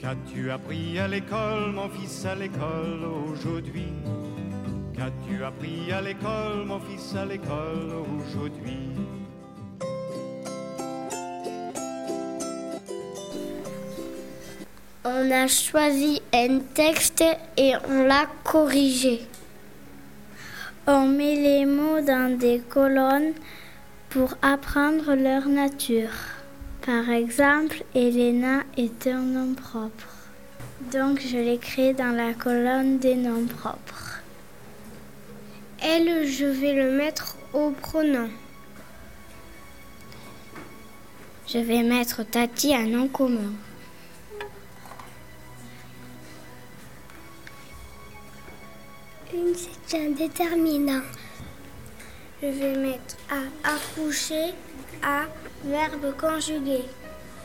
Qu'as-tu appris à l'école, mon fils, à l'école aujourd'hui? Qu'as-tu appris à l'école, mon fils, à l'école aujourd'hui? On a choisi un texte et on l'a corrigé. On met les mots dans des colonnes pour apprendre leur nature. Par exemple, Elena est un nom propre. Donc je l'écris dans la colonne des noms propres. Elle, je vais le mettre au pronom. Je vais mettre Tati un nom commun. Une, c'est un déterminant. Je vais mettre à accoucher à verbe conjugué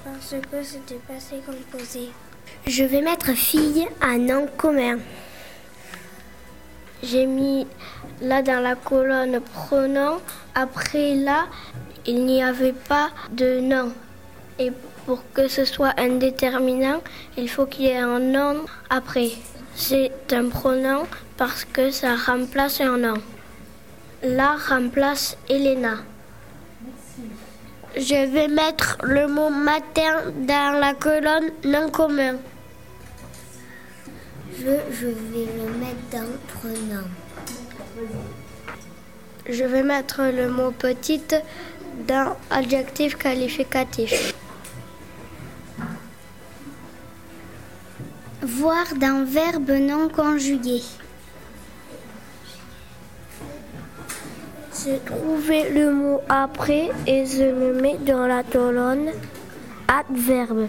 parce que c'était passé composé. Je vais mettre fille à nom commun. J'ai mis là dans la colonne pronom. Après là, il n'y avait pas de nom. Et pour que ce soit un déterminant, il faut qu'il y ait un nom après. C'est un pronom parce que ça remplace un nom. Là remplace Elena. Je vais mettre le mot matin dans la colonne non commun. Je, vais le mettre dans pronom. Je vais mettre le mot petite dans adjectif qualificatif. Voir dans verbe non conjugué. Je trouvé le mot après et je le mets dans la colonne adverbe.